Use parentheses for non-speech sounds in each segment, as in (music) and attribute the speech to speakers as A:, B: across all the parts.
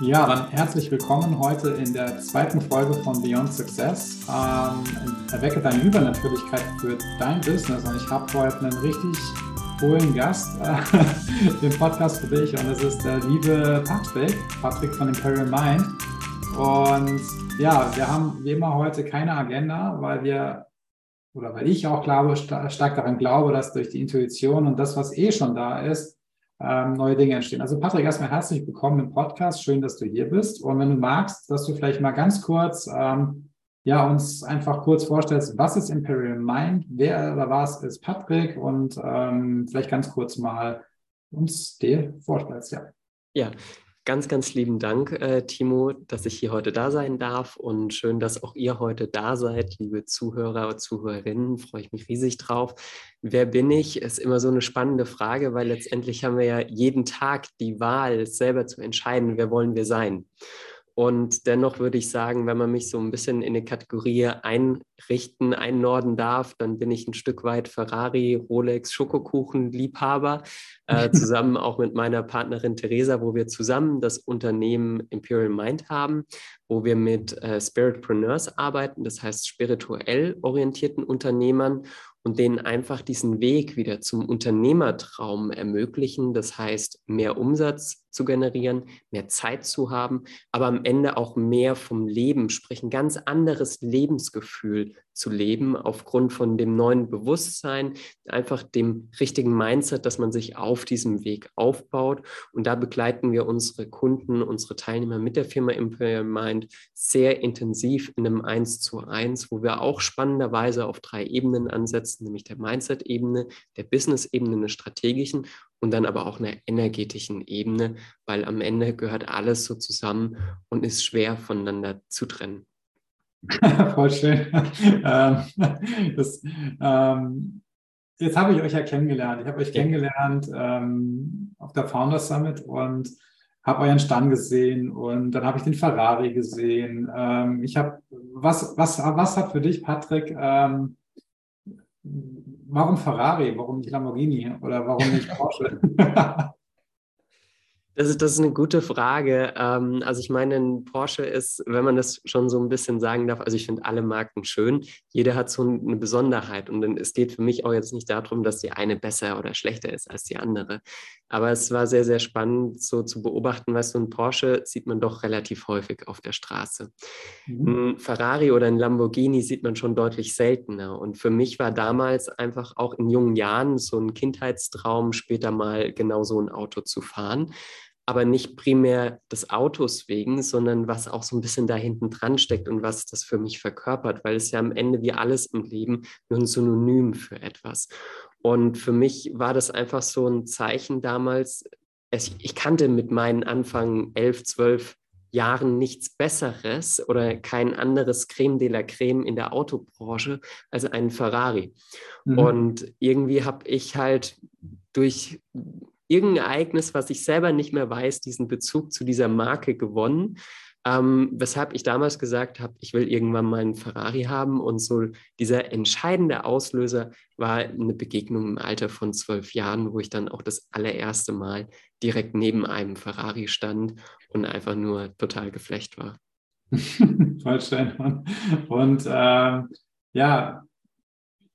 A: Ja, dann herzlich willkommen heute in der zweiten Folge von Beyond Success. Ähm, erwecke deine Übernatürlichkeit für dein Business. Und ich habe heute einen richtig coolen Gast äh, (laughs) im Podcast für dich. Und das ist der liebe Patrick, Patrick von Imperial Mind. Und ja, wir haben wie immer heute keine Agenda, weil wir oder weil ich auch glaube, stark daran glaube, dass durch die Intuition und das, was eh schon da ist, ähm, neue Dinge entstehen. Also Patrick, erstmal herzlich willkommen im Podcast. Schön, dass du hier bist. Und wenn du magst, dass du vielleicht mal ganz kurz ähm, ja, uns einfach kurz vorstellst, was ist Imperial Mind, wer oder was ist Patrick und ähm, vielleicht ganz kurz mal uns dir vorstellst.
B: Ja. ja, Ganz, ganz lieben Dank, äh, Timo, dass ich hier heute da sein darf und schön, dass auch ihr heute da seid, liebe Zuhörer und Zuhörerinnen. Freue ich mich riesig drauf. Wer bin ich? Ist immer so eine spannende Frage, weil letztendlich haben wir ja jeden Tag die Wahl, selber zu entscheiden, wer wollen wir sein. Und dennoch würde ich sagen, wenn man mich so ein bisschen in eine Kategorie einrichten, einnorden darf, dann bin ich ein Stück weit Ferrari, Rolex, Schokokuchen-Liebhaber, äh, (laughs) zusammen auch mit meiner Partnerin Theresa, wo wir zusammen das Unternehmen Imperial Mind haben, wo wir mit äh, Spiritpreneurs arbeiten, das heißt spirituell orientierten Unternehmern und denen einfach diesen Weg wieder zum Unternehmertraum ermöglichen. Das heißt, mehr Umsatz zu generieren, mehr Zeit zu haben, aber am Ende auch mehr vom Leben, sprich ein ganz anderes Lebensgefühl zu leben aufgrund von dem neuen Bewusstsein, einfach dem richtigen Mindset, dass man sich auf diesem Weg aufbaut. Und da begleiten wir unsere Kunden, unsere Teilnehmer mit der Firma Imperial Mind sehr intensiv in einem 1 zu 1, wo wir auch spannenderweise auf drei Ebenen ansetzen, nämlich der Mindset-Ebene, der Business-Ebene, eine strategischen und dann aber auch einer energetischen Ebene, weil am Ende gehört alles so zusammen und ist schwer voneinander zu trennen. (laughs)
A: Voll schön. (laughs) Ähm, das, ähm, jetzt habe ich euch ja kennengelernt. Ich habe euch kennengelernt ähm, auf der Founders Summit und habe euren Stand gesehen und dann habe ich den Ferrari gesehen. Ähm, ich habe, was, was, was hat für dich, Patrick, ähm, warum Ferrari? Warum nicht Lamborghini? Oder warum nicht Porsche? (laughs) (laughs)
B: Das ist, das ist eine gute Frage. Ähm, also ich meine, ein Porsche ist, wenn man das schon so ein bisschen sagen darf, also ich finde alle Marken schön. Jeder hat so eine Besonderheit und es geht für mich auch jetzt nicht darum, dass die eine besser oder schlechter ist als die andere. Aber es war sehr, sehr spannend so zu beobachten, weißt du, ein Porsche sieht man doch relativ häufig auf der Straße. Mhm. Ein Ferrari oder ein Lamborghini sieht man schon deutlich seltener. Und für mich war damals einfach auch in jungen Jahren so ein Kindheitstraum, später mal genau so ein Auto zu fahren aber nicht primär des Autos wegen, sondern was auch so ein bisschen da hinten dran steckt und was das für mich verkörpert, weil es ja am Ende wie alles im Leben nur ein Synonym für etwas. Und für mich war das einfach so ein Zeichen damals. Es, ich kannte mit meinen Anfang elf, zwölf Jahren nichts Besseres oder kein anderes Creme de la Creme in der Autobranche als einen Ferrari. Mhm. Und irgendwie habe ich halt durch irgendein Ereignis, was ich selber nicht mehr weiß, diesen Bezug zu dieser Marke gewonnen. Ähm, weshalb ich damals gesagt habe, ich will irgendwann mal einen Ferrari haben. Und so dieser entscheidende Auslöser war eine Begegnung im Alter von zwölf Jahren, wo ich dann auch das allererste Mal direkt neben einem Ferrari stand und einfach nur total geflecht war. (laughs)
A: Voll schön. Und ähm, ja,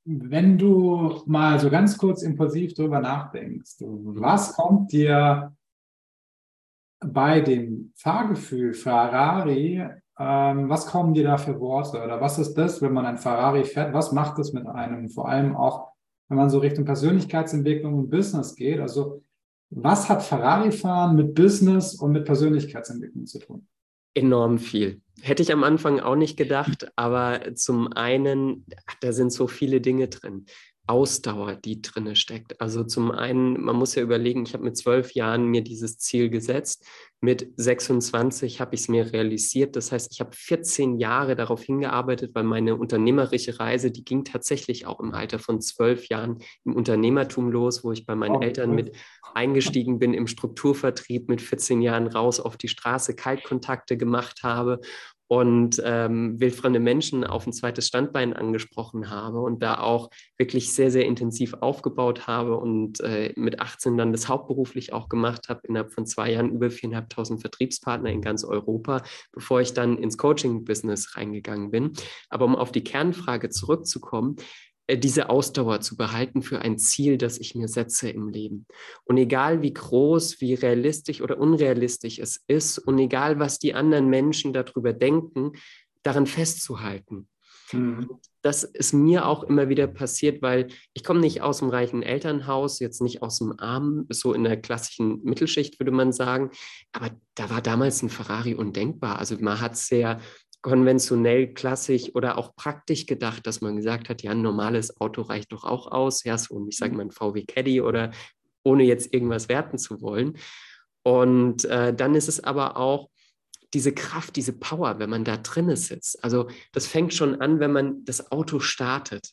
A: wenn du mal so ganz kurz impulsiv drüber nachdenkst, was kommt dir bei dem Fahrgefühl Ferrari, ähm, was kommen dir da für Worte? Oder was ist das, wenn man ein Ferrari fährt? Was macht das mit einem? Vor allem auch, wenn man so Richtung Persönlichkeitsentwicklung und Business geht. Also, was hat Ferrari-Fahren mit Business und mit Persönlichkeitsentwicklung zu tun?
B: Enorm viel. Hätte ich am Anfang auch nicht gedacht, aber zum einen, da sind so viele Dinge drin. Ausdauer, die drinne steckt. Also zum einen, man muss ja überlegen, ich habe mit zwölf Jahren mir dieses Ziel gesetzt. Mit 26 habe ich es mir realisiert. Das heißt, ich habe 14 Jahre darauf hingearbeitet, weil meine unternehmerische Reise, die ging tatsächlich auch im Alter von zwölf Jahren im Unternehmertum los, wo ich bei meinen Eltern mit eingestiegen bin im Strukturvertrieb, mit 14 Jahren raus auf die Straße Kaltkontakte gemacht habe und ähm, wildfremde Menschen auf ein zweites Standbein angesprochen habe und da auch wirklich sehr, sehr intensiv aufgebaut habe und äh, mit 18 dann das hauptberuflich auch gemacht habe, innerhalb von zwei Jahren über 4.500 Vertriebspartner in ganz Europa, bevor ich dann ins Coaching-Business reingegangen bin. Aber um auf die Kernfrage zurückzukommen, diese Ausdauer zu behalten für ein Ziel, das ich mir setze im Leben. Und egal wie groß, wie realistisch oder unrealistisch es ist und egal was die anderen Menschen darüber denken, daran festzuhalten. Mhm. Das ist mir auch immer wieder passiert, weil ich komme nicht aus dem reichen Elternhaus, jetzt nicht aus dem Armen, so in der klassischen Mittelschicht würde man sagen, aber da war damals ein Ferrari undenkbar. Also man hat sehr konventionell, klassisch oder auch praktisch gedacht, dass man gesagt hat, ja, ein normales Auto reicht doch auch aus, ja, so, ich sage mhm. mal ein VW Caddy oder ohne jetzt irgendwas werten zu wollen. Und äh, dann ist es aber auch diese Kraft, diese Power, wenn man da drinnen sitzt. Also das fängt schon an, wenn man das Auto startet.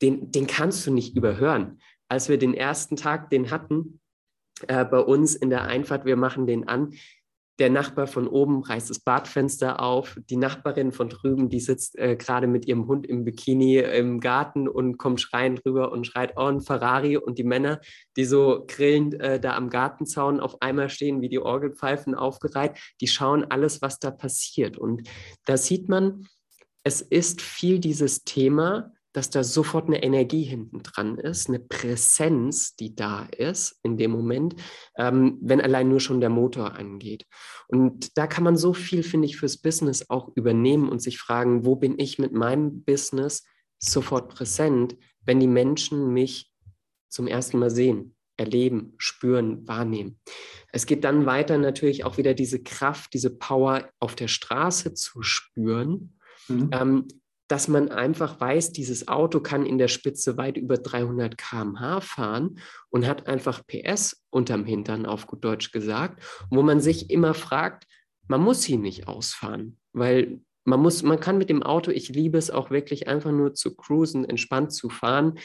B: Den, den kannst du nicht überhören. Als wir den ersten Tag den hatten, äh, bei uns in der Einfahrt, wir machen den an, der Nachbar von oben reißt das Badfenster auf, die Nachbarin von drüben, die sitzt äh, gerade mit ihrem Hund im Bikini im Garten und kommt schreiend rüber und schreit, oh, ein Ferrari. Und die Männer, die so grillend äh, da am Gartenzaun auf einmal stehen, wie die Orgelpfeifen aufgereiht, die schauen alles, was da passiert. Und da sieht man, es ist viel dieses Thema, dass da sofort eine Energie hinten dran ist, eine Präsenz, die da ist in dem Moment, ähm, wenn allein nur schon der Motor angeht. Und da kann man so viel, finde ich, fürs Business auch übernehmen und sich fragen, wo bin ich mit meinem Business sofort präsent, wenn die Menschen mich zum ersten Mal sehen, erleben, spüren, wahrnehmen. Es geht dann weiter natürlich auch wieder diese Kraft, diese Power auf der Straße zu spüren. Mhm. Ähm, dass man einfach weiß, dieses Auto kann in der Spitze weit über 300 km/h fahren und hat einfach PS unterm Hintern, auf gut Deutsch gesagt, wo man sich immer fragt, man muss ihn nicht ausfahren, weil man muss, man kann mit dem Auto, ich liebe es auch wirklich einfach nur zu cruisen, entspannt zu fahren.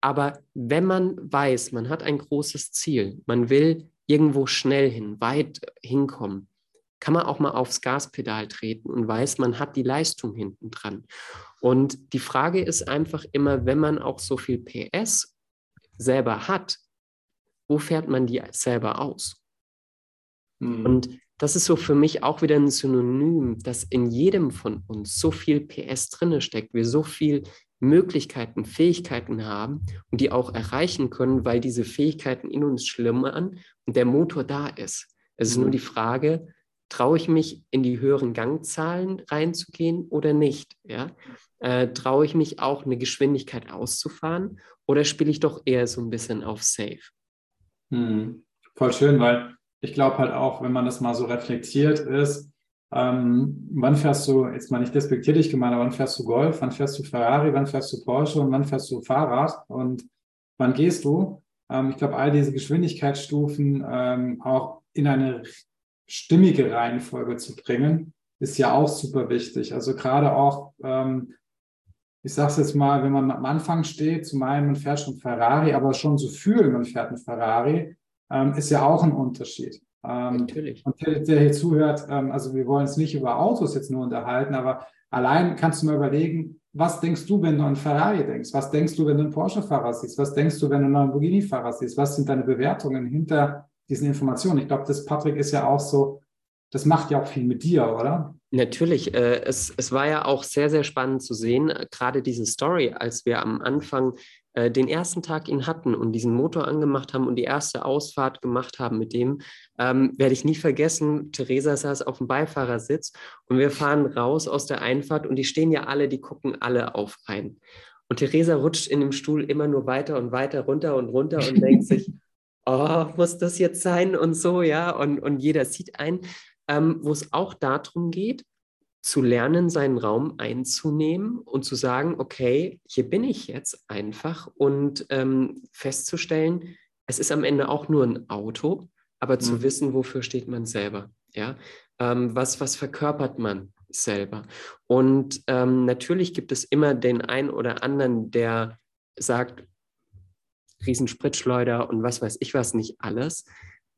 B: Aber wenn man weiß, man hat ein großes Ziel, man will irgendwo schnell hin, weit hinkommen, kann man auch mal aufs Gaspedal treten und weiß, man hat die Leistung hinten dran. Und die Frage ist einfach immer, wenn man auch so viel PS selber hat, wo fährt man die selber aus? Mhm. Und das ist so für mich auch wieder ein Synonym, dass in jedem von uns so viel PS drinne steckt, wir so viel Möglichkeiten, Fähigkeiten haben und die auch erreichen können, weil diese Fähigkeiten in uns schlummern und der Motor da ist. Es ist nur mhm. die Frage, traue ich mich in die höheren Gangzahlen reinzugehen oder nicht? Ja? Äh, traue ich mich auch eine Geschwindigkeit auszufahren oder spiele ich doch eher so ein bisschen auf Safe?
A: Hm. Voll schön, weil ich glaube halt auch, wenn man das mal so reflektiert ist, ähm, wann fährst du, jetzt mal nicht despektierlich gemeint, aber wann fährst du Golf, wann fährst du Ferrari, wann fährst du Porsche und wann fährst du Fahrrad und wann gehst du? Ähm, ich glaube, all diese Geschwindigkeitsstufen ähm, auch in eine stimmige Reihenfolge zu bringen, ist ja auch super wichtig. Also gerade auch, ähm, ich sage es jetzt mal, wenn man am Anfang steht, zu meinen, man fährt schon Ferrari, aber schon so fühlen, man fährt ein Ferrari, ähm, ist ja auch ein Unterschied. Ähm, Natürlich. Und der, der hier zuhört, ähm, also wir wollen uns nicht über Autos jetzt nur unterhalten, aber allein kannst du mal überlegen, was denkst du, wenn du an Ferrari denkst? Was denkst du, wenn du einen Porsche-Fahrer siehst? Was denkst du, wenn du einen Lamborghini-Fahrer siehst? Was sind deine Bewertungen hinter diesen Informationen. Ich glaube, das Patrick ist ja auch so, das macht ja auch viel mit dir, oder?
B: Natürlich. Äh, es, es war ja auch sehr, sehr spannend zu sehen, äh, gerade diese Story, als wir am Anfang äh, den ersten Tag ihn hatten und diesen Motor angemacht haben und die erste Ausfahrt gemacht haben mit dem, ähm, werde ich nie vergessen. Theresa saß auf dem Beifahrersitz und wir fahren raus aus der Einfahrt und die stehen ja alle, die gucken alle auf ein. Und Theresa rutscht in dem Stuhl immer nur weiter und weiter runter und runter und (laughs) denkt sich, oh, muss das jetzt sein und so, ja, und, und jeder sieht ein, ähm, wo es auch darum geht, zu lernen, seinen Raum einzunehmen und zu sagen, okay, hier bin ich jetzt einfach und ähm, festzustellen, es ist am Ende auch nur ein Auto, aber mhm. zu wissen, wofür steht man selber, ja, ähm, was, was verkörpert man selber. Und ähm, natürlich gibt es immer den einen oder anderen, der sagt, Riesenspritschleuder und was weiß ich was nicht alles.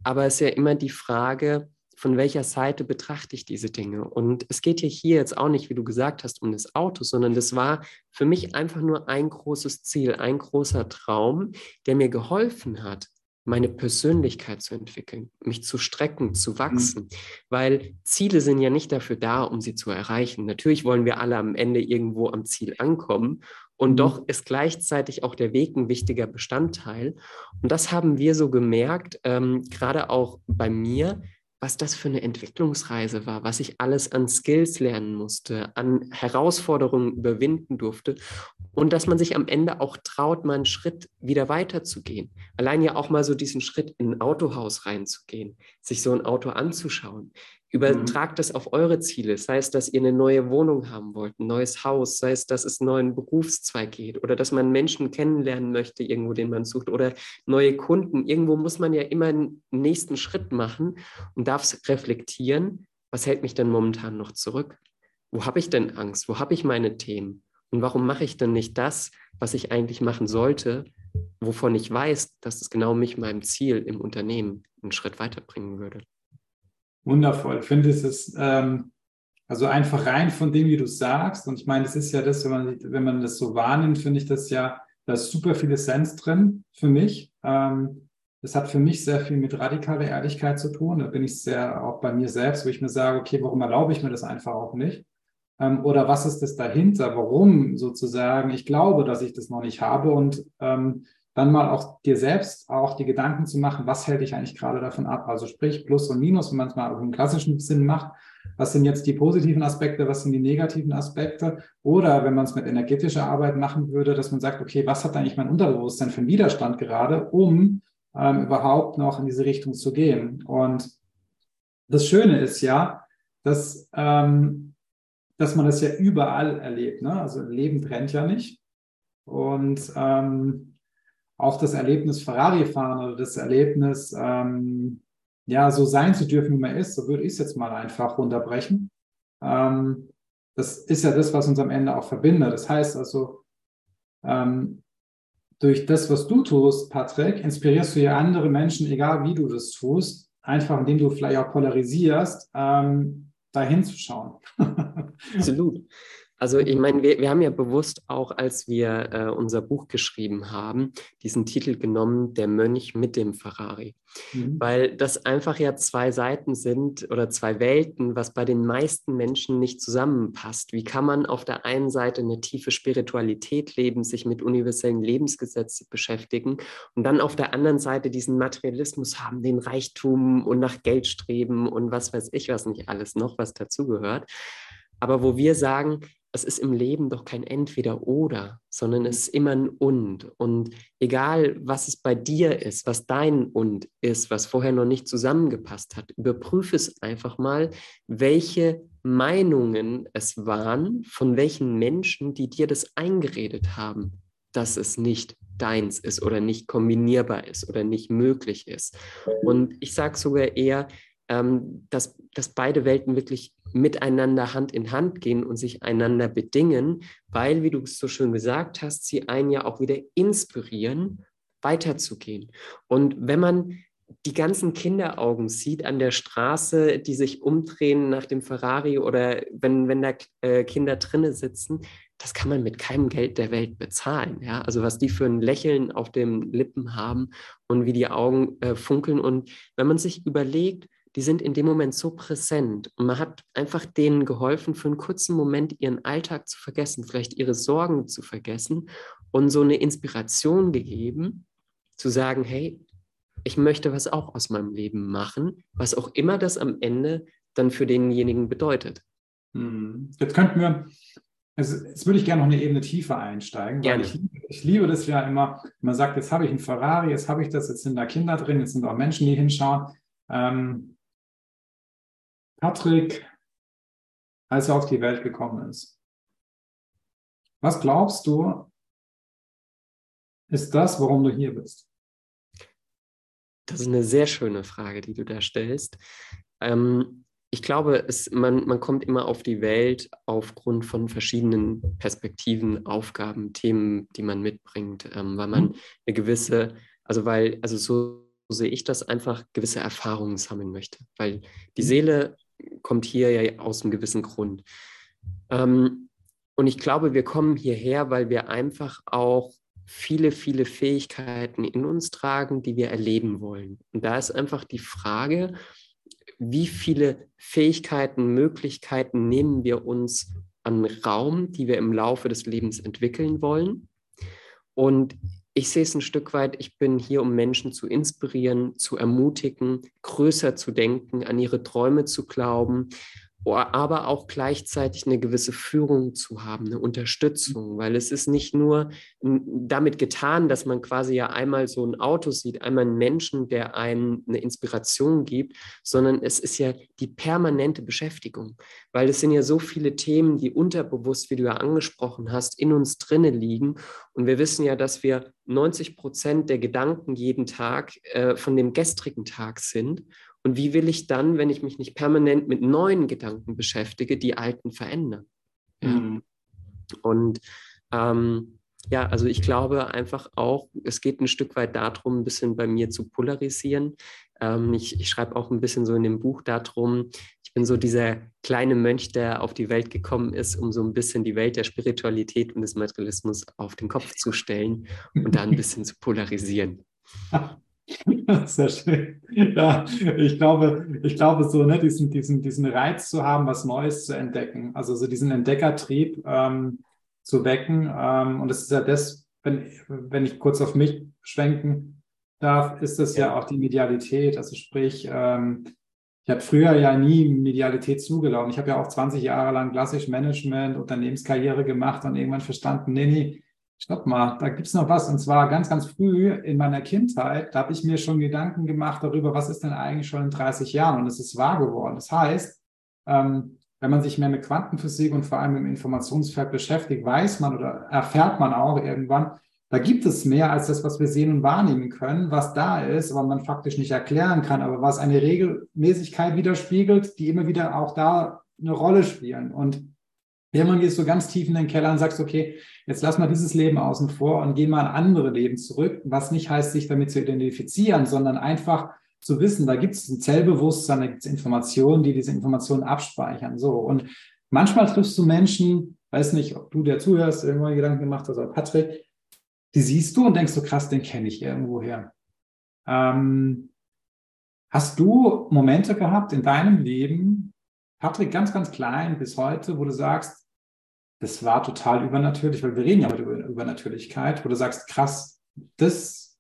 B: Aber es ist ja immer die Frage, von welcher Seite betrachte ich diese Dinge. Und es geht hier, hier jetzt auch nicht, wie du gesagt hast, um das Auto, sondern das war für mich einfach nur ein großes Ziel, ein großer Traum, der mir geholfen hat, meine Persönlichkeit zu entwickeln, mich zu strecken, zu mhm. wachsen, mhm. weil Ziele sind ja nicht dafür da, um sie zu erreichen. Natürlich wollen wir alle am Ende irgendwo am Ziel ankommen und mhm. doch ist gleichzeitig auch der Weg ein wichtiger Bestandteil. Und das haben wir so gemerkt, ähm, gerade auch bei mir, was das für eine Entwicklungsreise war, was ich alles an Skills lernen musste, an Herausforderungen überwinden durfte und dass man sich am Ende auch traut, mal einen Schritt wieder weiterzugehen. Allein ja auch mal so diesen Schritt in ein Autohaus reinzugehen, sich so ein Auto anzuschauen, Übertragt mhm. das auf eure Ziele, sei es, dass ihr eine neue Wohnung haben wollt, ein neues Haus, sei es, dass es einen neuen Berufszweig geht oder dass man Menschen kennenlernen möchte, irgendwo, den man sucht oder neue Kunden. Irgendwo muss man ja immer einen nächsten Schritt machen und darf reflektieren. Was hält mich denn momentan noch zurück? Wo habe ich denn Angst? Wo habe ich meine Themen? Und warum mache ich denn nicht das, was ich eigentlich machen sollte, wovon ich weiß, dass es genau mich meinem Ziel im Unternehmen einen Schritt weiterbringen würde?
A: Wundervoll. Ich finde, es ist ähm, also einfach rein von dem, wie du sagst. Und ich meine, das ist ja das, wenn man, wenn man das so wahrnimmt, finde ich das ja, da ist super viel Essenz drin für mich. Ähm, das hat für mich sehr viel mit radikaler Ehrlichkeit zu tun. Da bin ich sehr auch bei mir selbst, wo ich mir sage, okay, warum erlaube ich mir das einfach auch nicht? Ähm, oder was ist das dahinter? Warum sozusagen? Ich glaube, dass ich das noch nicht habe und ähm, dann mal auch dir selbst auch die Gedanken zu machen, was hält dich eigentlich gerade davon ab? Also sprich Plus und Minus, wenn man es mal im klassischen Sinn macht. Was sind jetzt die positiven Aspekte, was sind die negativen Aspekte? Oder wenn man es mit energetischer Arbeit machen würde, dass man sagt, okay, was hat eigentlich mein Unterbewusstsein für einen Widerstand gerade, um ähm, überhaupt noch in diese Richtung zu gehen? Und das Schöne ist ja, dass, ähm, dass man das ja überall erlebt. Ne? Also Leben brennt ja nicht. Und ähm, auch das Erlebnis Ferrari fahren oder das Erlebnis, ähm, ja, so sein zu dürfen, wie man ist, so würde ich es jetzt mal einfach runterbrechen. Ähm, das ist ja das, was uns am Ende auch verbindet. Das heißt also, ähm, durch das, was du tust, Patrick, inspirierst du ja andere Menschen, egal wie du das tust, einfach indem du vielleicht auch polarisierst, ähm, dahin zu schauen. (laughs)
B: Absolut. Also ich meine, wir, wir haben ja bewusst auch, als wir äh, unser Buch geschrieben haben, diesen Titel genommen, Der Mönch mit dem Ferrari, mhm. weil das einfach ja zwei Seiten sind oder zwei Welten, was bei den meisten Menschen nicht zusammenpasst. Wie kann man auf der einen Seite eine tiefe Spiritualität leben, sich mit universellen Lebensgesetzen beschäftigen und dann auf der anderen Seite diesen Materialismus haben, den Reichtum und nach Geld streben und was weiß ich, was nicht alles noch, was dazugehört. Aber wo wir sagen, es ist im Leben doch kein Entweder-Oder, sondern es ist immer ein Und. Und egal, was es bei dir ist, was dein Und ist, was vorher noch nicht zusammengepasst hat, überprüfe es einfach mal, welche Meinungen es waren, von welchen Menschen, die dir das eingeredet haben, dass es nicht deins ist oder nicht kombinierbar ist oder nicht möglich ist. Und ich sage sogar eher, ähm, dass, dass beide Welten wirklich miteinander Hand in Hand gehen und sich einander bedingen, weil, wie du es so schön gesagt hast, sie einen ja auch wieder inspirieren, weiterzugehen. Und wenn man die ganzen Kinderaugen sieht an der Straße, die sich umdrehen nach dem Ferrari oder wenn, wenn da äh, Kinder drinnen sitzen, das kann man mit keinem Geld der Welt bezahlen. Ja? Also was die für ein Lächeln auf den Lippen haben und wie die Augen äh, funkeln. Und wenn man sich überlegt, die sind in dem Moment so präsent und man hat einfach denen geholfen, für einen kurzen Moment ihren Alltag zu vergessen, vielleicht ihre Sorgen zu vergessen und so eine Inspiration gegeben, zu sagen, hey, ich möchte was auch aus meinem Leben machen, was auch immer das am Ende dann für denjenigen bedeutet.
A: Hm. Jetzt könnten wir, also jetzt würde ich gerne noch eine Ebene tiefer einsteigen, weil ich, ich, liebe das ja immer, man sagt, jetzt habe ich einen Ferrari, jetzt habe ich das, jetzt sind da Kinder drin, jetzt sind auch Menschen, die hinschauen. Ähm, Patrick, als er auf die Welt gekommen ist. Was glaubst du, ist das, warum du hier bist?
B: Das ist eine sehr schöne Frage, die du da stellst. Ähm, ich glaube, es, man, man kommt immer auf die Welt aufgrund von verschiedenen Perspektiven, Aufgaben, Themen, die man mitbringt, ähm, weil man eine gewisse, also weil, also so sehe ich das, einfach gewisse Erfahrungen sammeln möchte. Weil die mhm. Seele kommt hier ja aus einem gewissen Grund. Ähm, und ich glaube, wir kommen hierher, weil wir einfach auch viele, viele Fähigkeiten in uns tragen, die wir erleben wollen. Und da ist einfach die Frage, wie viele Fähigkeiten, Möglichkeiten nehmen wir uns an Raum, die wir im Laufe des Lebens entwickeln wollen. Und ich sehe es ein Stück weit, ich bin hier, um Menschen zu inspirieren, zu ermutigen, größer zu denken, an ihre Träume zu glauben aber auch gleichzeitig eine gewisse Führung zu haben, eine Unterstützung, weil es ist nicht nur damit getan, dass man quasi ja einmal so ein Auto sieht, einmal einen Menschen, der einem eine Inspiration gibt, sondern es ist ja die permanente Beschäftigung, weil es sind ja so viele Themen, die unterbewusst, wie du ja angesprochen hast, in uns drinne liegen. Und wir wissen ja, dass wir 90 Prozent der Gedanken jeden Tag äh, von dem gestrigen Tag sind und wie will ich dann, wenn ich mich nicht permanent mit neuen Gedanken beschäftige, die alten verändern? Mhm. Und ähm, ja, also ich glaube einfach auch, es geht ein Stück weit darum, ein bisschen bei mir zu polarisieren. Ähm, ich, ich schreibe auch ein bisschen so in dem Buch darum, ich bin so dieser kleine Mönch, der auf die Welt gekommen ist, um so ein bisschen die Welt der Spiritualität und des Materialismus auf den Kopf zu stellen und da ein bisschen zu polarisieren. (laughs) (laughs)
A: Sehr schön. Ja, ich glaube, ich glaube so, ne, diesen, diesen, diesen Reiz zu haben, was Neues zu entdecken, also so diesen Entdeckertrieb ähm, zu wecken. Ähm, und das ist ja das, wenn, wenn ich kurz auf mich schwenken darf, ist das ja, ja auch die Medialität. Also sprich, ähm, ich habe früher ja nie Medialität zugelassen. Ich habe ja auch 20 Jahre lang klassisch Management, Unternehmenskarriere gemacht und irgendwann verstanden, nee, nee, stopp mal, da gibt es noch was. Und zwar ganz, ganz früh in meiner Kindheit, da habe ich mir schon Gedanken gemacht darüber, was ist denn eigentlich schon in 30 Jahren? Und es ist wahr geworden. Das heißt, ähm, wenn man sich mehr mit Quantenphysik und vor allem im Informationsfeld beschäftigt, weiß man oder erfährt man auch irgendwann, da gibt es mehr als das, was wir sehen und wahrnehmen können, was da ist, aber man faktisch nicht erklären kann, aber was eine Regelmäßigkeit widerspiegelt, die immer wieder auch da eine Rolle spielen. Und Irgendwann gehst du ganz tief in den Keller und sagst, okay, jetzt lass mal dieses Leben außen vor und geh mal in andere Leben zurück, was nicht heißt, sich damit zu identifizieren, sondern einfach zu wissen, da gibt es ein Zellbewusstsein, da gibt es Informationen, die diese Informationen abspeichern. So. Und manchmal triffst du Menschen, weiß nicht, ob du der zuhörst, irgendwann Gedanken gemacht hast, oder Patrick, die siehst du und denkst so, krass, den kenne ich irgendwoher. Ähm, hast du Momente gehabt in deinem Leben, Patrick, ganz, ganz klein bis heute, wo du sagst, das war total übernatürlich, weil wir reden ja heute über Übernatürlichkeit, wo du sagst, krass, das,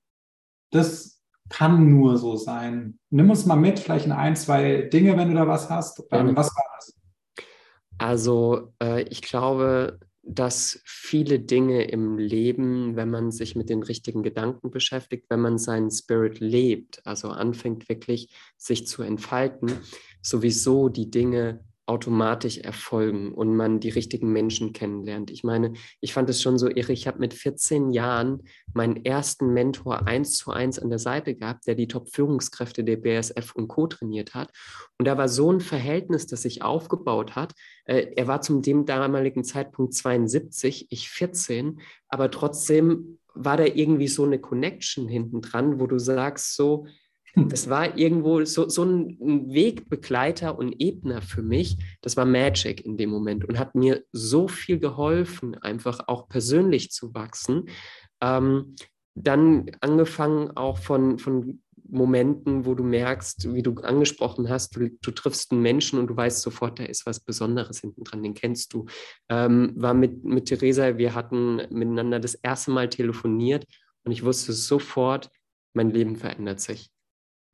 A: das kann nur so sein. Nimm uns mal mit, vielleicht in ein, zwei Dinge, wenn du da was hast. Ähm, was war das?
B: Also äh, ich glaube, dass viele Dinge im Leben, wenn man sich mit den richtigen Gedanken beschäftigt, wenn man seinen Spirit lebt, also anfängt wirklich sich zu entfalten, sowieso die Dinge automatisch erfolgen und man die richtigen Menschen kennenlernt. Ich meine, ich fand es schon so irre. Ich habe mit 14 Jahren meinen ersten Mentor eins zu eins an der Seite gehabt, der die Top-Führungskräfte der BSF und Co. trainiert hat. Und da war so ein Verhältnis, das sich aufgebaut hat. Äh, er war zum dem damaligen Zeitpunkt 72, ich 14, aber trotzdem war da irgendwie so eine Connection hinten dran, wo du sagst, so, das war irgendwo so, so ein Wegbegleiter und Ebner für mich. Das war Magic in dem Moment und hat mir so viel geholfen, einfach auch persönlich zu wachsen. Ähm, dann angefangen auch von, von Momenten, wo du merkst, wie du angesprochen hast, du, du, triffst einen Menschen und du weißt sofort, da ist was Besonderes hinten dran, den kennst du. Ähm, war mit, mit Theresa, wir hatten miteinander das erste Mal telefoniert und ich wusste sofort, mein Leben verändert sich.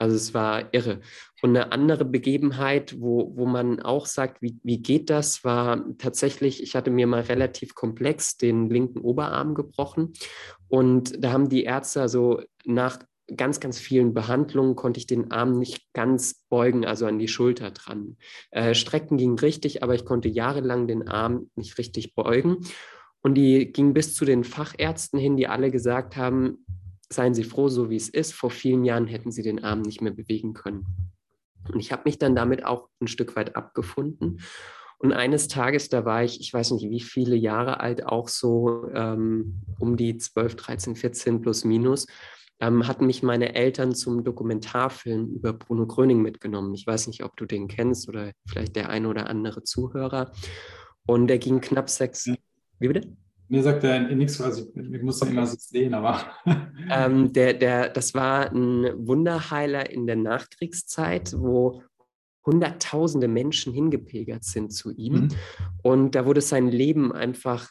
B: Also es war irre. Und eine andere Begebenheit, wo, wo man auch sagt, wie, wie geht das, war tatsächlich, ich hatte mir mal relativ komplex den linken Oberarm gebrochen. Und da haben die Ärzte also nach ganz, ganz vielen Behandlungen konnte ich den Arm nicht ganz beugen, also an die Schulter dran. Äh, Strecken ging richtig, aber ich konnte jahrelang den Arm nicht richtig beugen. Und die ging bis zu den Fachärzten hin, die alle gesagt haben, seien Sie froh, so wie es ist. Vor vielen Jahren hätten Sie den Arm nicht mehr bewegen können. Und ich habe mich dann damit auch ein Stück weit abgefunden. Und eines Tages, da war ich, ich weiß nicht wie viele Jahre alt, auch so ähm, um die 12, 13, 14 plus minus. ähm, hatten mich meine Eltern zum Dokumentarfilm über Bruno Gröning mitgenommen. Ich weiß nicht, ob du den kennst oder vielleicht der eine oder andere Zuhörer. Und der ging knapp sechs.
A: Wie bitte? Mir sagt er nichts, also ich muss ihn immer so sehen, aber. (laughs)
B: ähm, der, der, das war ein Wunderheiler in der Nachkriegszeit, wo Hunderttausende Menschen hingepilgert sind zu ihm. Mhm. Und da wurde sein Leben einfach,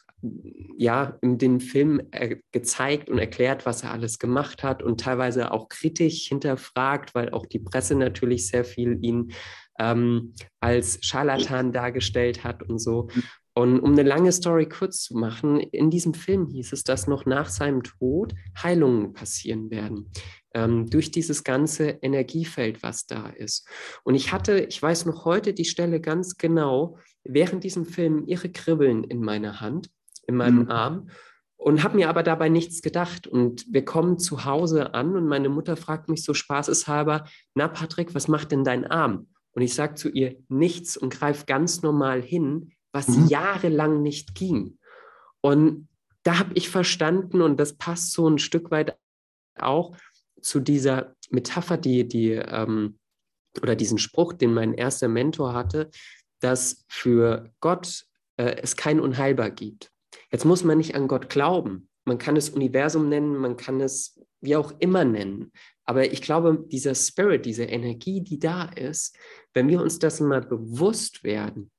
B: ja, in dem Film äh, gezeigt und erklärt, was er alles gemacht hat und teilweise auch kritisch hinterfragt, weil auch die Presse natürlich sehr viel ihn ähm, als Scharlatan dargestellt hat und so. Und um eine lange Story kurz zu machen, in diesem Film hieß es, dass noch nach seinem Tod Heilungen passieren werden. Ähm, durch dieses ganze Energiefeld, was da ist. Und ich hatte, ich weiß noch heute die Stelle ganz genau, während diesem Film ihre Kribbeln in meiner Hand, in meinem mhm. Arm und habe mir aber dabei nichts gedacht. Und wir kommen zu Hause an und meine Mutter fragt mich so spaßeshalber, na Patrick, was macht denn dein Arm? Und ich sage zu ihr nichts und greife ganz normal hin, was mhm. jahrelang nicht ging. Und da habe ich verstanden, und das passt so ein Stück weit auch zu dieser Metapher, die, die ähm, oder diesen Spruch, den mein erster Mentor hatte, dass für Gott äh, es kein Unheilbar gibt. Jetzt muss man nicht an Gott glauben. Man kann es Universum nennen, man kann es wie auch immer nennen. Aber ich glaube, dieser Spirit, diese Energie, die da ist, wenn wir uns das mal bewusst werden,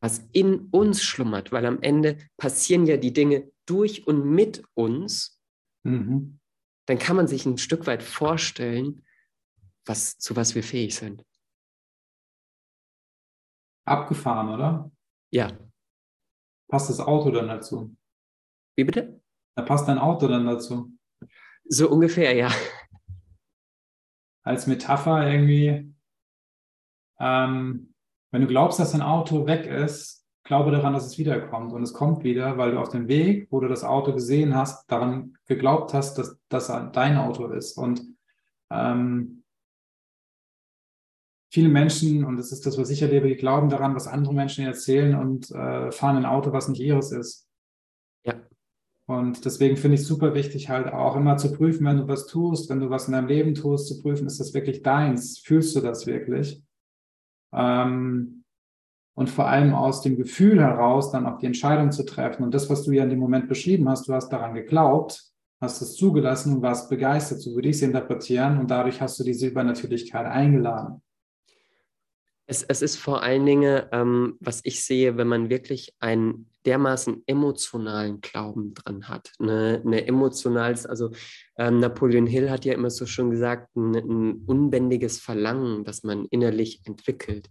B: was in uns schlummert, weil am Ende passieren ja die Dinge durch und mit uns, mhm. dann kann man sich ein Stück weit vorstellen, was, zu was wir fähig sind.
A: Abgefahren, oder?
B: Ja.
A: Passt das Auto dann dazu?
B: Wie bitte?
A: Da passt dein Auto dann dazu.
B: So ungefähr, ja.
A: Als Metapher irgendwie, ähm, wenn du glaubst, dass dein Auto weg ist, glaube daran, dass es wiederkommt. Und es kommt wieder, weil du auf dem Weg, wo du das Auto gesehen hast, daran geglaubt hast, dass das dein Auto ist. Und ähm, viele Menschen, und das ist das, was ich erlebe, die glauben daran, was andere Menschen erzählen und äh, fahren ein Auto, was nicht ihres ist.
B: Ja.
A: Und deswegen finde ich es super wichtig, halt auch immer zu prüfen, wenn du was tust, wenn du was in deinem Leben tust, zu prüfen, ist das wirklich deins? Fühlst du das wirklich? Ähm, und vor allem aus dem Gefühl heraus dann auch die Entscheidung zu treffen. Und das, was du ja in dem Moment beschrieben hast, du hast daran geglaubt, hast es zugelassen und warst begeistert, so würde ich es interpretieren. Und dadurch hast du diese Übernatürlichkeit eingeladen.
B: Es, es ist vor allen Dingen, ähm, was ich sehe, wenn man wirklich einen dermaßen emotionalen Glauben dran hat. Eine, eine emotionales, also ähm, Napoleon Hill hat ja immer so schon gesagt, ein, ein unbändiges Verlangen, das man innerlich entwickelt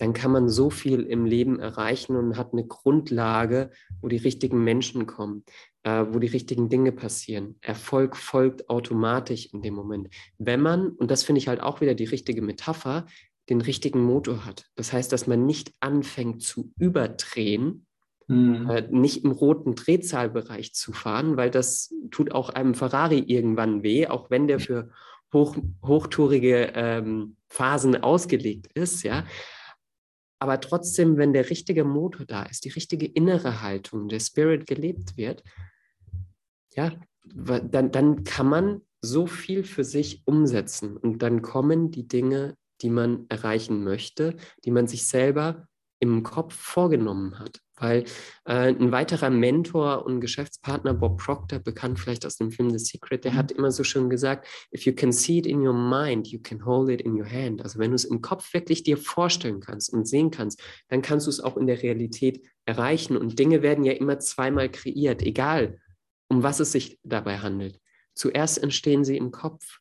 B: dann kann man so viel im Leben erreichen und hat eine Grundlage, wo die richtigen Menschen kommen, äh, wo die richtigen Dinge passieren. Erfolg folgt automatisch in dem Moment. Wenn man, und das finde ich halt auch wieder die richtige Metapher, den richtigen Motor hat. Das heißt, dass man nicht anfängt zu überdrehen, mhm. äh, nicht im roten Drehzahlbereich zu fahren, weil das tut auch einem Ferrari irgendwann weh, auch wenn der für hoch, hochtourige ähm, Phasen ausgelegt ist, ja. Aber trotzdem, wenn der richtige Motor da ist, die richtige innere Haltung, der Spirit gelebt wird, ja, dann, dann kann man so viel für sich umsetzen und dann kommen die Dinge die man erreichen möchte, die man sich selber im Kopf vorgenommen hat. Weil äh, ein weiterer Mentor und Geschäftspartner, Bob Proctor, bekannt vielleicht aus dem Film The Secret, der mhm. hat immer so schön gesagt, if you can see it in your mind, you can hold it in your hand. Also wenn du es im Kopf wirklich dir vorstellen kannst und sehen kannst, dann kannst du es auch in der Realität erreichen. Und Dinge werden ja immer zweimal kreiert, egal um was es sich dabei handelt. Zuerst entstehen sie im Kopf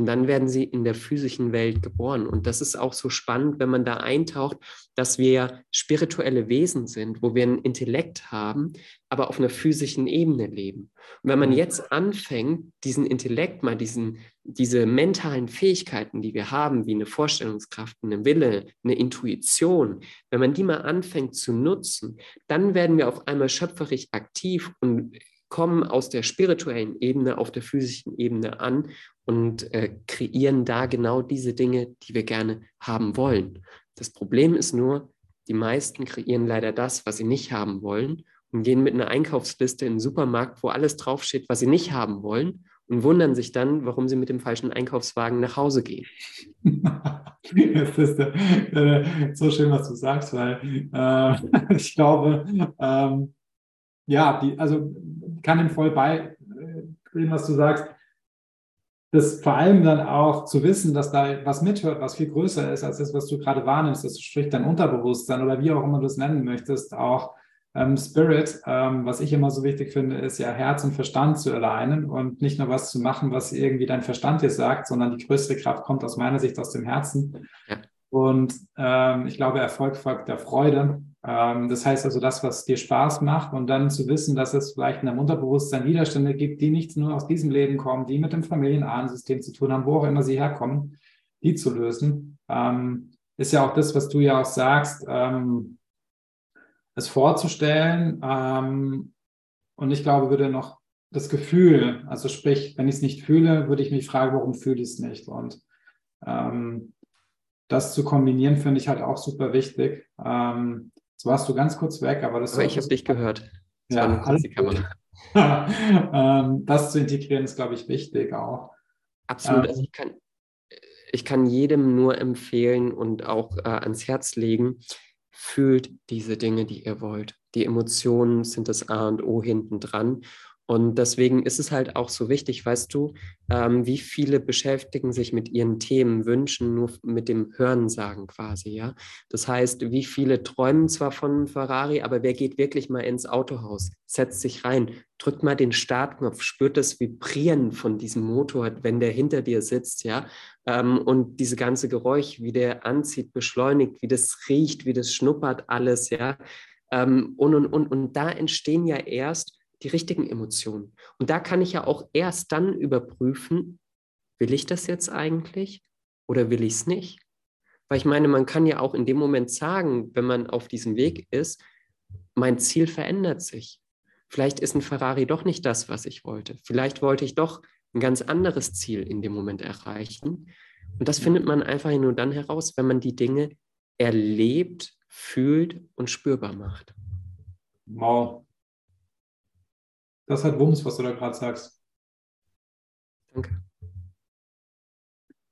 B: und dann werden sie in der physischen Welt geboren. Und das ist auch so spannend, wenn man da eintaucht, dass wir spirituelle Wesen sind, wo wir einen Intellekt haben, aber auf einer physischen Ebene leben. Und wenn man jetzt anfängt, diesen Intellekt mal, diesen, diese mentalen Fähigkeiten, die wir haben, wie eine Vorstellungskraft, eine Wille, eine Intuition, wenn man die mal anfängt zu nutzen, dann werden wir auf einmal schöpferisch aktiv und kommen aus der spirituellen Ebene auf der physischen Ebene an und äh, kreieren da genau diese Dinge, die wir gerne haben wollen. Das Problem ist nur, die meisten kreieren leider das, was sie nicht haben wollen und gehen mit einer Einkaufsliste in den Supermarkt, wo alles draufsteht, was sie nicht haben wollen und wundern sich dann, warum sie mit dem falschen Einkaufswagen nach Hause gehen. (laughs)
A: das ist äh, so schön, was du sagst, weil äh, (laughs) ich glaube, ähm, ja, die, also kann dem voll bei, äh, was du sagst das vor allem dann auch zu wissen, dass da was mithört, was viel größer ist als das, was du gerade wahrnimmst, das spricht dein Unterbewusstsein oder wie auch immer du es nennen möchtest, auch ähm, Spirit, ähm, was ich immer so wichtig finde, ist ja Herz und Verstand zu alleinen und nicht nur was zu machen, was irgendwie dein Verstand dir sagt, sondern die größere Kraft kommt aus meiner Sicht aus dem Herzen. Ja. Und ähm, ich glaube, Erfolg folgt der Freude. Ähm, das heißt also, das, was dir Spaß macht und dann zu wissen, dass es vielleicht in deinem Unterbewusstsein Widerstände gibt, die nicht nur aus diesem Leben kommen, die mit dem Familienahnensystem zu tun haben, wo auch immer sie herkommen, die zu lösen, ähm, ist ja auch das, was du ja auch sagst, ähm, es vorzustellen. Und ich glaube, würde noch das Gefühl, also sprich, wenn ich es nicht fühle, würde ich mich fragen, warum fühle ich es nicht? Und das zu kombinieren, finde ich halt auch super wichtig. Ähm, Jetzt warst du ganz kurz weg, aber das.
B: Aber ich habe dich gehört.
A: Das ja, alles die Kamera. das zu integrieren ist, glaube ich, wichtig auch.
B: Absolut. Ähm, also ich kann, ich kann jedem nur empfehlen und auch äh, ans Herz legen, fühlt diese Dinge, die ihr wollt. Die Emotionen sind das A und O hinten dran. Und deswegen ist es halt auch so wichtig, weißt du, ähm, wie viele beschäftigen sich mit ihren Themen, Wünschen nur mit dem Hörensagen quasi, ja. Das heißt, wie viele träumen zwar von Ferrari, aber wer geht wirklich mal ins Autohaus, setzt sich rein, drückt mal den Startknopf, spürt das Vibrieren von diesem Motor, wenn der hinter dir sitzt, ja. Ähm, und diese ganze Geräusch, wie der anzieht, beschleunigt, wie das riecht, wie das schnuppert, alles, ja. Ähm, und, und, und, und da entstehen ja erst die richtigen Emotionen. Und da kann ich ja auch erst dann überprüfen, will ich das jetzt eigentlich oder will ich es nicht? Weil ich meine, man kann ja auch in dem Moment sagen, wenn man auf diesem Weg ist, mein Ziel verändert sich. Vielleicht ist ein Ferrari doch nicht das, was ich wollte. Vielleicht wollte ich doch ein ganz anderes Ziel in dem Moment erreichen. Und das findet man einfach nur dann heraus, wenn man die Dinge erlebt, fühlt und spürbar macht.
A: Wow, das hat Wumms, was du da gerade sagst.
B: Danke.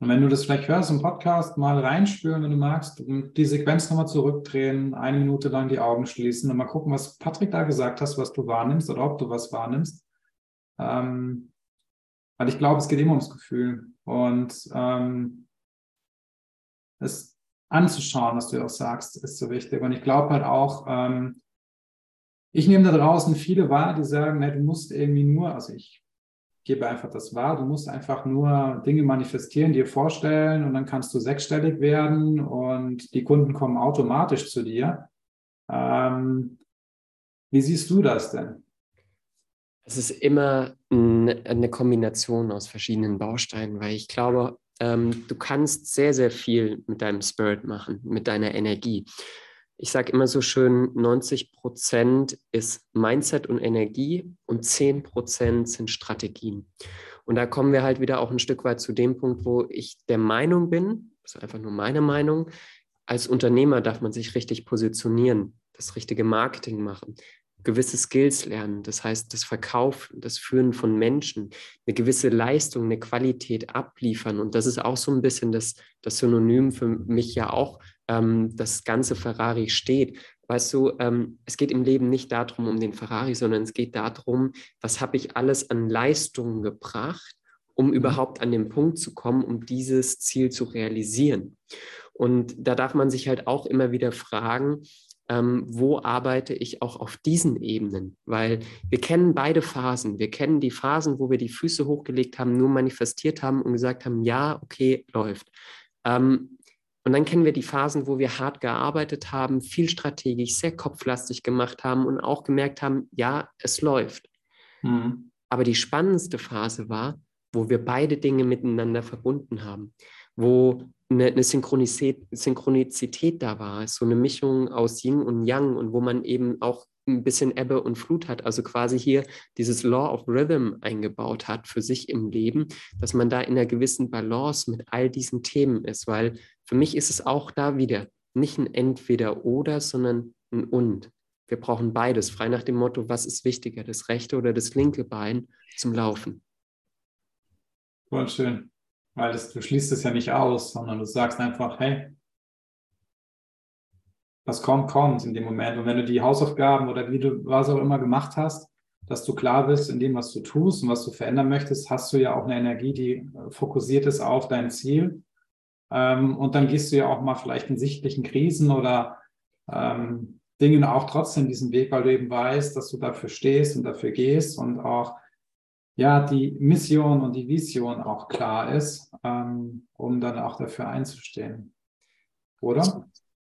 A: Und wenn du das vielleicht hörst im Podcast, mal reinspüren, wenn du magst, die Sequenz nochmal zurückdrehen, eine Minute lang die Augen schließen und mal gucken, was Patrick da gesagt hat, was du wahrnimmst oder ob du was wahrnimmst. Ähm, weil ich glaube, es geht immer ums Gefühl. Und ähm, es anzuschauen, was du auch sagst, ist so wichtig. Und ich glaube halt auch, ähm, ich nehme da draußen viele wahr, die sagen, na, du musst irgendwie nur, also ich gebe einfach das wahr, du musst einfach nur Dinge manifestieren, dir vorstellen und dann kannst du sechsstellig werden und die Kunden kommen automatisch zu dir. Ähm, wie siehst du das denn?
B: Es ist immer eine Kombination aus verschiedenen Bausteinen, weil ich glaube, ähm, du kannst sehr, sehr viel mit deinem Spirit machen, mit deiner Energie ich sage immer so schön, 90 Prozent ist Mindset und Energie und 10 Prozent sind Strategien. Und da kommen wir halt wieder auch ein Stück weit zu dem Punkt, wo ich der Meinung bin, das ist einfach nur meine Meinung, als Unternehmer darf man sich richtig positionieren, das richtige Marketing machen, gewisse Skills lernen, das heißt das Verkaufen, das Führen von Menschen, eine gewisse Leistung, eine Qualität abliefern. Und das ist auch so ein bisschen das, das Synonym für mich ja auch ähm, das ganze Ferrari steht. Weißt du, ähm, es geht im Leben nicht darum, um den Ferrari, sondern es geht darum, was habe ich alles an Leistungen gebracht, um mhm. überhaupt an den Punkt zu kommen, um dieses Ziel zu realisieren. Und da darf man sich halt auch immer wieder fragen, ähm, wo arbeite ich auch auf diesen Ebenen? Weil wir kennen beide Phasen. Wir kennen die Phasen, wo wir die Füße hochgelegt haben, nur manifestiert haben und gesagt haben, ja, okay, läuft. Ähm, und dann kennen wir die Phasen, wo wir hart gearbeitet haben, viel strategisch, sehr kopflastig gemacht haben und auch gemerkt haben, ja, es läuft. Mhm. Aber die spannendste Phase war, wo wir beide Dinge miteinander verbunden haben, wo eine, eine Synchronizität, Synchronizität da war, so eine Mischung aus Yin und Yang und wo man eben auch ein bisschen Ebbe und Flut hat, also quasi hier dieses Law of Rhythm eingebaut hat für sich im Leben, dass man da in einer gewissen Balance mit all diesen Themen ist, weil für mich ist es auch da wieder nicht ein Entweder-Oder, sondern ein Und. Wir brauchen beides, frei nach dem Motto, was ist wichtiger, das rechte oder das linke Bein zum Laufen.
A: Voll schön. Weil das, du schließt es ja nicht aus, sondern du sagst einfach, hey, was kommt, kommt in dem Moment. Und wenn du die Hausaufgaben oder wie du was auch immer gemacht hast, dass du klar bist in dem, was du tust und was du verändern möchtest, hast du ja auch eine Energie, die äh, fokussiert ist auf dein Ziel. Ähm, und dann gehst du ja auch mal vielleicht in sichtlichen Krisen oder ähm, Dingen auch trotzdem diesen Weg, weil du eben weißt, dass du dafür stehst und dafür gehst und auch ja die Mission und die Vision auch klar ist, ähm, um dann auch dafür einzustehen. Oder?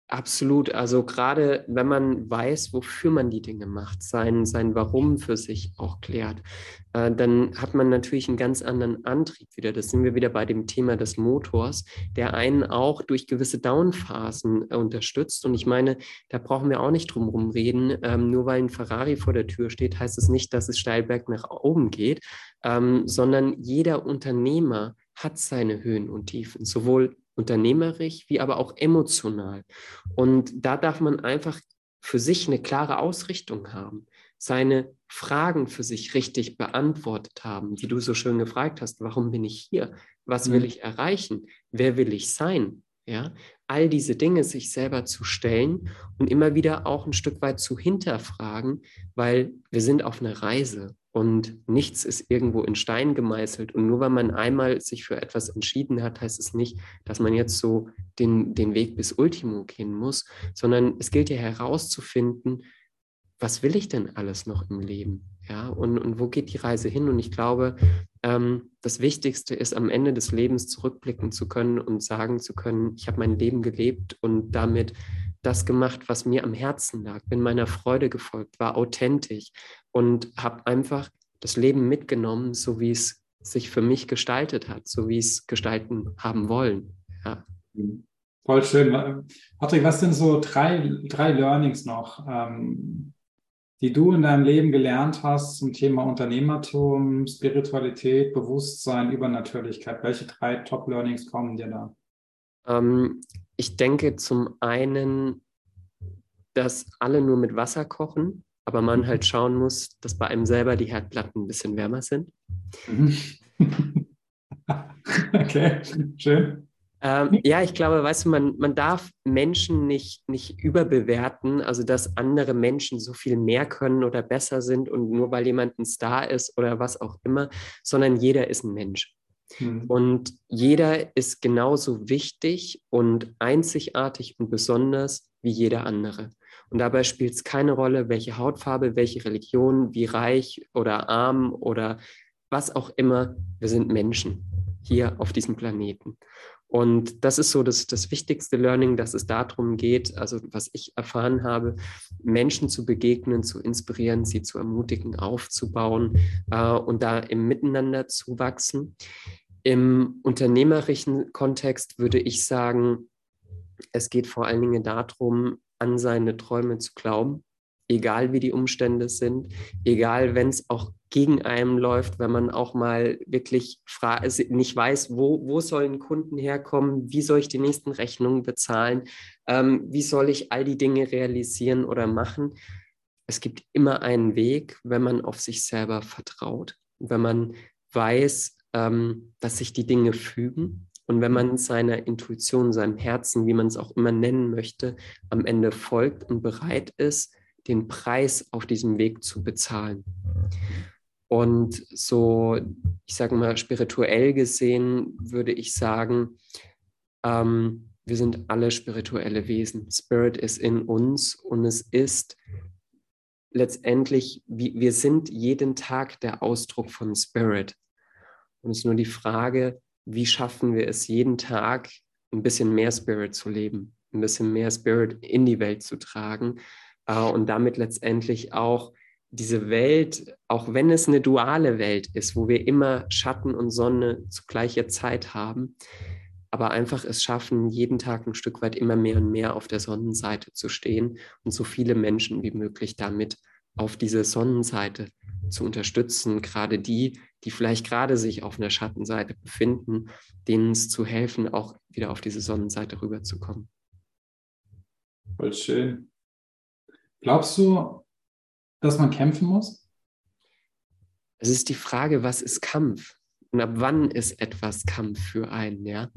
B: Absolut. Also gerade wenn man weiß, wofür man die Dinge macht, sein, sein Warum für sich auch klärt, äh, dann hat man natürlich einen ganz anderen Antrieb wieder. Das sind wir wieder bei dem Thema des Motors, der einen auch durch gewisse Downphasen äh, unterstützt. Und ich meine, da brauchen wir auch nicht drum herum reden. Ähm, nur weil ein Ferrari vor der Tür steht, heißt es nicht, dass es steil berg nach oben geht, ähm, sondern jeder Unternehmer hat seine Höhen und Tiefen, sowohl unternehmerisch wie aber auch emotional. Und da darf man einfach für sich eine klare Ausrichtung haben, seine Fragen für sich richtig beantwortet haben, wie du so schön gefragt hast, warum bin ich hier? Was will mhm. ich erreichen? Wer will ich sein? Ja, all diese Dinge sich selber zu stellen und immer wieder auch ein Stück weit zu hinterfragen, weil wir sind auf einer Reise und nichts ist irgendwo in Stein gemeißelt. Und nur weil man einmal sich für etwas entschieden hat, heißt es nicht, dass man jetzt so den, den Weg bis Ultimo gehen muss, sondern es gilt ja herauszufinden, was will ich denn alles noch im Leben? Ja, und, und wo geht die Reise hin? Und ich glaube, ähm, das Wichtigste ist, am Ende des Lebens zurückblicken zu können und sagen zu können, ich habe mein Leben gelebt und damit das gemacht, was mir am Herzen lag, bin meiner Freude gefolgt, war authentisch und habe einfach das Leben mitgenommen, so wie es sich für mich gestaltet hat, so wie es gestalten haben wollen. Ja.
A: Voll schön. Patrick, was sind so drei, drei Learnings noch, ähm, die du in deinem Leben gelernt hast zum Thema Unternehmertum, Spiritualität, Bewusstsein, Übernatürlichkeit? Welche drei Top-Learnings kommen dir da?
B: Ähm, ich denke zum einen, dass alle nur mit Wasser kochen, aber man halt schauen muss, dass bei einem selber die Herdplatten ein bisschen wärmer sind. Mhm. (laughs)
A: okay, schön.
B: Ähm, ja, ich glaube, weißt du, man, man darf Menschen nicht, nicht überbewerten, also dass andere Menschen so viel mehr können oder besser sind und nur weil jemand ein Star ist oder was auch immer, sondern jeder ist ein Mensch. Mhm. Und jeder ist genauso wichtig und einzigartig und besonders wie jeder andere. Und dabei spielt es keine Rolle, welche Hautfarbe, welche Religion, wie reich oder arm oder was auch immer. Wir sind Menschen hier auf diesem Planeten. Und das ist so das, das wichtigste Learning, dass es darum geht, also was ich erfahren habe, Menschen zu begegnen, zu inspirieren, sie zu ermutigen, aufzubauen äh, und da im Miteinander zu wachsen. Im unternehmerischen Kontext würde ich sagen, es geht vor allen Dingen darum, an seine Träume zu glauben, egal wie die Umstände sind, egal wenn es auch gegen einem läuft, wenn man auch mal wirklich nicht weiß, wo, wo sollen Kunden herkommen, wie soll ich die nächsten Rechnungen bezahlen, ähm, wie soll ich all die Dinge realisieren oder machen. Es gibt immer einen Weg, wenn man auf sich selber vertraut, wenn man weiß, ähm, dass sich die Dinge fügen. Und wenn man seiner Intuition, seinem Herzen, wie man es auch immer nennen möchte, am Ende folgt und bereit ist, den Preis auf diesem Weg zu bezahlen. Und so, ich sage mal, spirituell gesehen würde ich sagen, ähm, wir sind alle spirituelle Wesen. Spirit ist in uns und es ist letztendlich, wir sind jeden Tag der Ausdruck von Spirit. Und es ist nur die Frage, wie schaffen wir es jeden Tag, ein bisschen mehr Spirit zu leben, ein bisschen mehr Spirit in die Welt zu tragen äh, und damit letztendlich auch diese Welt, auch wenn es eine duale Welt ist, wo wir immer Schatten und Sonne zu gleicher Zeit haben, aber einfach es schaffen, jeden Tag ein Stück weit immer mehr und mehr auf der Sonnenseite zu stehen und so viele Menschen wie möglich damit auf diese Sonnenseite zu unterstützen, gerade die, die vielleicht gerade sich auf einer Schattenseite befinden, denen es zu helfen, auch wieder auf diese Sonnenseite rüberzukommen.
A: Voll schön. Glaubst du, dass man kämpfen muss?
B: Es ist die Frage, was ist Kampf? und ab wann ist etwas Kampf für einen, ja?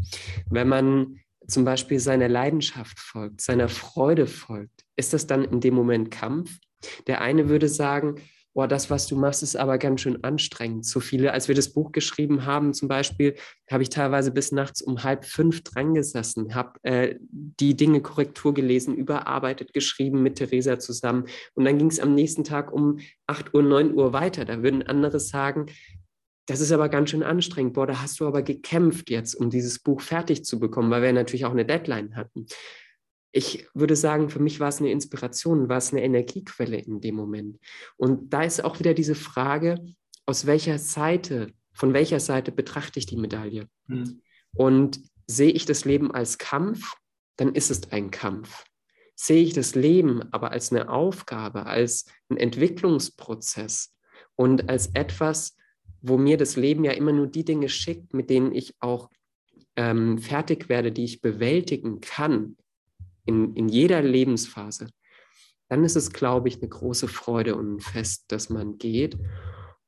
B: Wenn man zum Beispiel seiner Leidenschaft folgt, seiner Freude folgt, ist das dann in dem Moment Kampf? Der eine würde sagen, boah, das, was du machst, ist aber ganz schön anstrengend. So viele, als wir das Buch geschrieben haben, zum Beispiel, habe ich teilweise bis nachts um halb fünf dran gesessen, habe äh, die Dinge Korrektur gelesen, überarbeitet, geschrieben mit Theresa zusammen. Und dann ging es am nächsten Tag um acht Uhr, neun Uhr weiter. Da würden andere sagen, das ist aber ganz schön anstrengend. Boah, da hast du aber gekämpft jetzt, um dieses Buch fertig zu bekommen, weil wir natürlich auch eine Deadline hatten ich würde sagen, für mich war es eine Inspiration, war es eine Energiequelle in dem Moment. Und da ist auch wieder diese Frage, aus welcher Seite, von welcher Seite betrachte ich die Medaille? Mhm. Und sehe ich das Leben als Kampf, dann ist es ein Kampf. Sehe ich das Leben aber als eine Aufgabe, als einen Entwicklungsprozess und als etwas, wo mir das Leben ja immer nur die Dinge schickt, mit denen ich auch ähm, fertig werde, die ich bewältigen kann, in, in jeder Lebensphase, dann ist es, glaube ich, eine große Freude und ein Fest, dass man geht.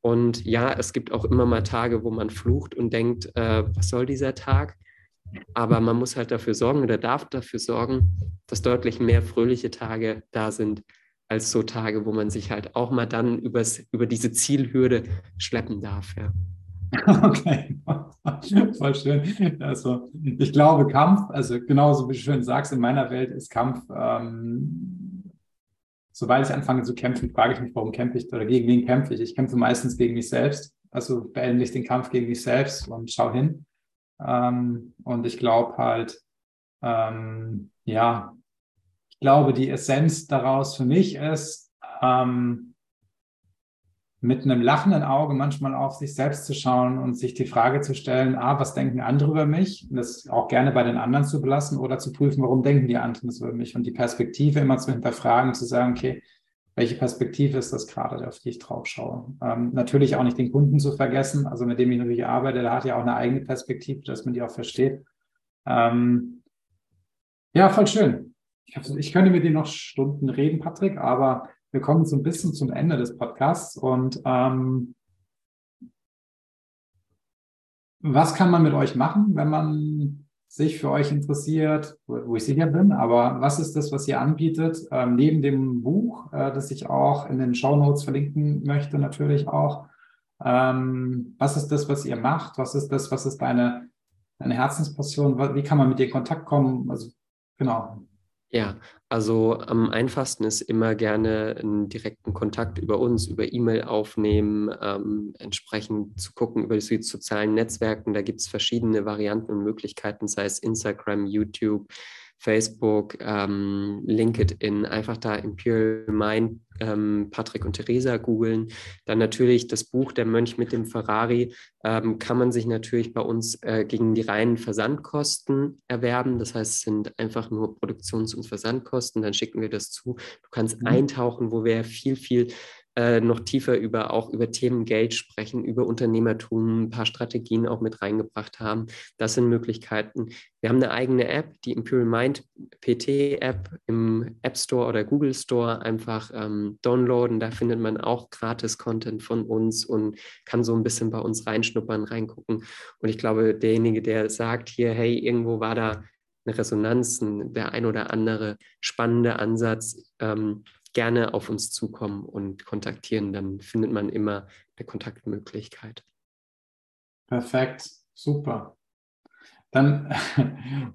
B: Und ja, es gibt auch immer mal Tage, wo man flucht und denkt, äh, was soll dieser Tag? Aber man muss halt dafür sorgen oder darf dafür sorgen, dass deutlich mehr fröhliche Tage da sind, als so Tage, wo man sich halt auch mal dann übers, über diese Zielhürde schleppen darf. Ja. (laughs)
A: Okay, voll schön. Also ich glaube, Kampf, also genauso wie du schön sagst, in meiner Welt ist Kampf, ähm, sobald ich anfange zu kämpfen, frage ich mich, warum kämpfe ich oder gegen wen kämpfe ich? Ich kämpfe meistens gegen mich selbst. Also beende ich den Kampf gegen mich selbst und schau hin. Ähm, und ich glaube halt, ähm, ja, ich glaube, die Essenz daraus für mich ist, ähm, mit einem lachenden Auge manchmal auf sich selbst zu schauen und sich die Frage zu stellen, ah, was denken andere über mich? Und das auch gerne bei den anderen zu belassen oder zu prüfen, warum denken die anderen das über mich? Und die Perspektive immer zu hinterfragen, zu sagen, okay, welche Perspektive ist das gerade, auf die ich drauf schaue? Ähm, natürlich auch nicht den Kunden zu vergessen, also mit dem ich natürlich arbeite, der hat ja auch eine eigene Perspektive, dass man die auch versteht. Ähm, ja, voll schön. Ich, ich könnte mit dir noch Stunden reden, Patrick, aber wir kommen so ein bisschen zum Ende des Podcasts und ähm, was kann man mit euch machen, wenn man sich für euch interessiert, wo ich sicher bin, aber was ist das, was ihr anbietet, ähm, neben dem Buch, äh, das ich auch in den Show Notes verlinken möchte, natürlich auch. Ähm, was ist das, was ihr macht? Was ist das, was ist deine, deine Herzenspassion? Wie kann man mit dir in Kontakt kommen? Also, genau.
B: Ja, also am einfachsten ist immer gerne einen direkten Kontakt über uns, über E-Mail aufnehmen, ähm, entsprechend zu gucken über die sozialen Netzwerken. Da gibt es verschiedene Varianten und Möglichkeiten, sei es Instagram, YouTube, Facebook, ähm, LinkedIn, einfach da Imperial Mind, ähm, Patrick und Theresa googeln. Dann natürlich das Buch Der Mönch mit dem Ferrari ähm, kann man sich natürlich bei uns äh, gegen die reinen Versandkosten erwerben. Das heißt, es sind einfach nur Produktions- und Versandkosten. Dann schicken wir das zu. Du kannst mhm. eintauchen, wo wir viel, viel äh, noch tiefer über auch über Themen Geld sprechen, über Unternehmertum, ein paar Strategien auch mit reingebracht haben. Das sind Möglichkeiten. Wir haben eine eigene App, die Imperial Mind PT App im App Store oder Google Store einfach ähm, downloaden. Da findet man auch gratis Content von uns und kann so ein bisschen bei uns reinschnuppern, reingucken. Und ich glaube, derjenige, der sagt hier, hey, irgendwo war da eine Resonanz, der ein oder andere spannende Ansatz, ähm, gerne auf uns zukommen und kontaktieren. Dann findet man immer eine Kontaktmöglichkeit.
A: Perfekt, super. Dann (laughs)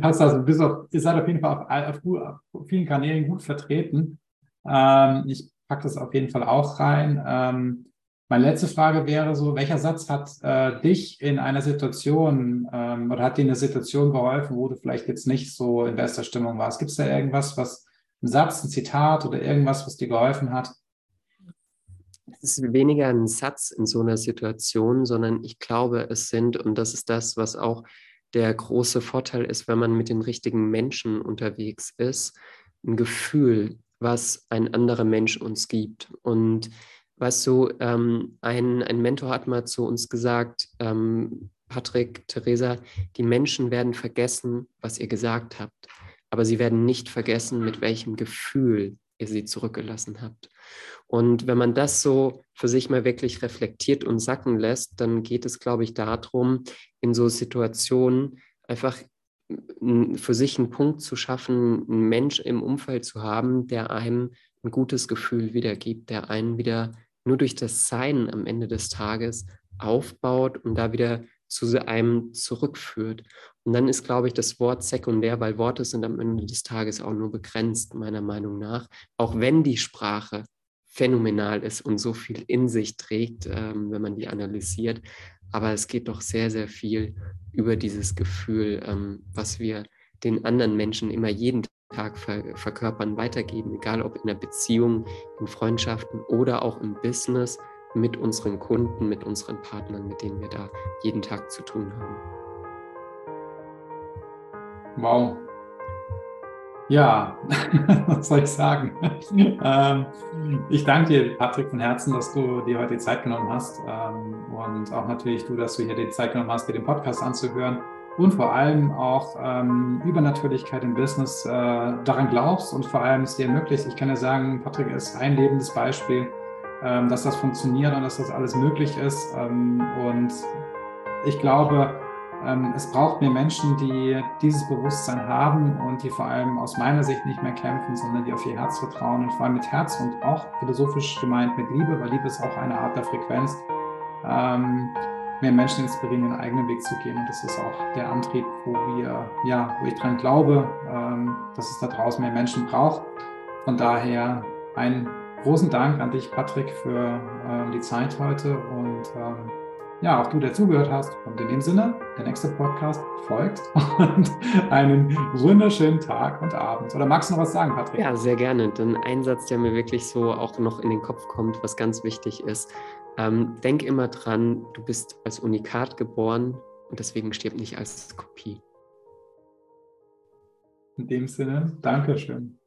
A: passt das, bis auf, ihr seid auf jeden Fall auf, auf, auf vielen Kanälen gut vertreten. Ähm, ich packe das auf jeden Fall auch rein. Ähm, meine letzte Frage wäre so, welcher Satz hat äh, dich in einer Situation ähm, oder hat dir eine Situation geholfen, wo du vielleicht jetzt nicht so in bester Stimmung warst? Gibt es da irgendwas, was ein Satz, ein Zitat oder irgendwas, was dir geholfen hat?
B: Es ist weniger ein Satz in so einer Situation, sondern ich glaube, es sind, und das ist das, was auch der große Vorteil ist, wenn man mit den richtigen Menschen unterwegs ist, ein Gefühl, was ein anderer Mensch uns gibt. Und weißt du, ähm, ein, ein Mentor hat mal zu uns gesagt, ähm, Patrick, Theresa, die Menschen werden vergessen, was ihr gesagt habt aber sie werden nicht vergessen, mit welchem Gefühl ihr sie zurückgelassen habt. Und wenn man das so für sich mal wirklich reflektiert und sacken lässt, dann geht es, glaube ich, darum, in so Situationen einfach für sich einen Punkt zu schaffen, einen Mensch im Umfeld zu haben, der einem ein gutes Gefühl wiedergibt, der einen wieder nur durch das Sein am Ende des Tages aufbaut und da wieder zu einem zurückführt. Und dann ist, glaube ich, das Wort sekundär, weil Worte sind am Ende des Tages auch nur begrenzt, meiner Meinung nach. Auch wenn die Sprache phänomenal ist und so viel in sich trägt, ähm, wenn man die analysiert. Aber es geht doch sehr, sehr viel über dieses Gefühl, ähm, was wir den anderen Menschen immer jeden Tag ver verkörpern, weitergeben, egal ob in der Beziehung, in Freundschaften oder auch im Business mit unseren Kunden, mit unseren Partnern, mit denen wir da jeden Tag zu tun haben.
A: Wow. Ja, (laughs) was soll ich sagen? ähm, ich danke dir, Patrick, von Herzen, dass du dir heute die Zeit genommen hast ähm, und auch natürlich du, dass du hier die Zeit genommen hast, dir den Podcast anzuhören und vor allem auch ähm, Übernatürlichkeit im Business äh, daran glaubst und vor allem es dir ermöglicht. Ich kann ja sagen, Patrick ist ein lebendes Beispiel, ähm, dass das funktioniert und dass das alles möglich ist. Und ich glaube, es braucht mehr Menschen, die dieses Bewusstsein haben und die vor allem aus meiner Sicht nicht mehr kämpfen, sondern die auf ihr Herz vertrauen und vor allem mit Herz und auch philosophisch gemeint mit Liebe, weil Liebe ist auch eine Art der Frequenz, ähm, mehr Menschen inspirieren, ihren eigenen Weg zu gehen. Und das ist auch der Antrieb, wo wir, ja, wo ich dran glaube, ähm, dass es da draußen mehr Menschen braucht. Von daher einen großen Dank an dich, Patrick, für die Zeit heute und ja, auch du, der zugehört hast. Und in dem Sinne, der nächste Podcast folgt (laughs) und einen wunderschönen Tag und Abend. Oder magst du noch was sagen, Patrick?
B: Ja, sehr gerne. Denn ein Satz, der mir wirklich so auch noch in den Kopf kommt, was ganz wichtig ist. Ähm, denk immer dran, du bist als Unikat geboren und deswegen stirb nicht als Kopie.
A: In dem Sinne, Dankeschön.